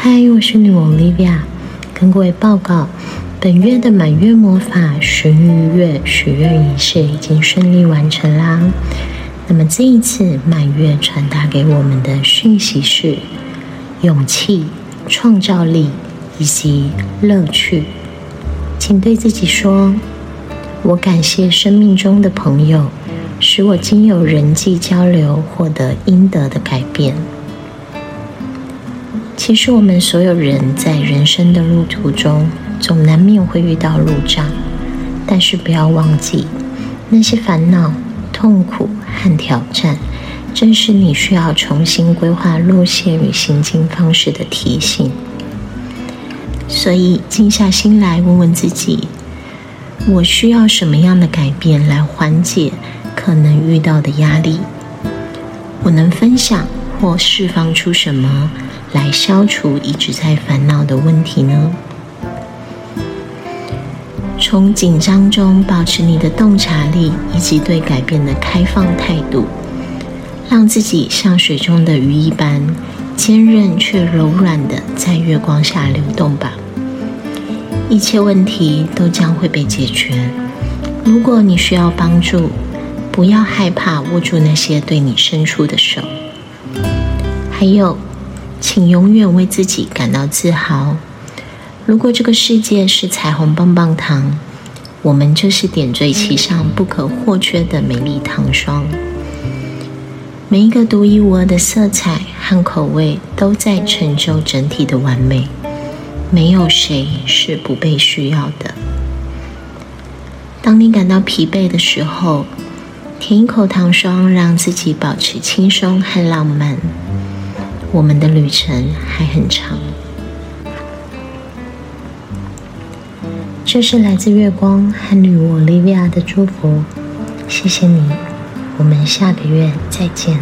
嗨，我是女王 Olivia，跟各位报告，本月的满月魔法寻鱼月许愿仪式已经顺利完成啦。那么这一次满月传达给我们的讯息是勇气、创造力以及乐趣。请对自己说：“我感谢生命中的朋友，使我经由人际交流获得应得的改变。”其实，我们所有人在人生的路途中，总难免会遇到路障，但是不要忘记，那些烦恼、痛苦和挑战，正是你需要重新规划路线与行进方式的提醒。所以，静下心来，问问自己：我需要什么样的改变来缓解可能遇到的压力？我能分享或释放出什么？来消除一直在烦恼的问题呢？从紧张中保持你的洞察力以及对改变的开放态度，让自己像水中的鱼一般坚韧却柔软的在月光下流动吧。一切问题都将会被解决。如果你需要帮助，不要害怕握住那些对你伸出的手。还有。请永远为自己感到自豪。如果这个世界是彩虹棒棒糖，我们就是点缀其上不可或缺的美丽糖霜。每一个独一无二的色彩和口味都在成就整体的完美。没有谁是不被需要的。当你感到疲惫的时候，舔一口糖霜，让自己保持轻松和浪漫。我们的旅程还很长。这是来自月光和女巫 Livia 的祝福，谢谢你，我们下个月再见。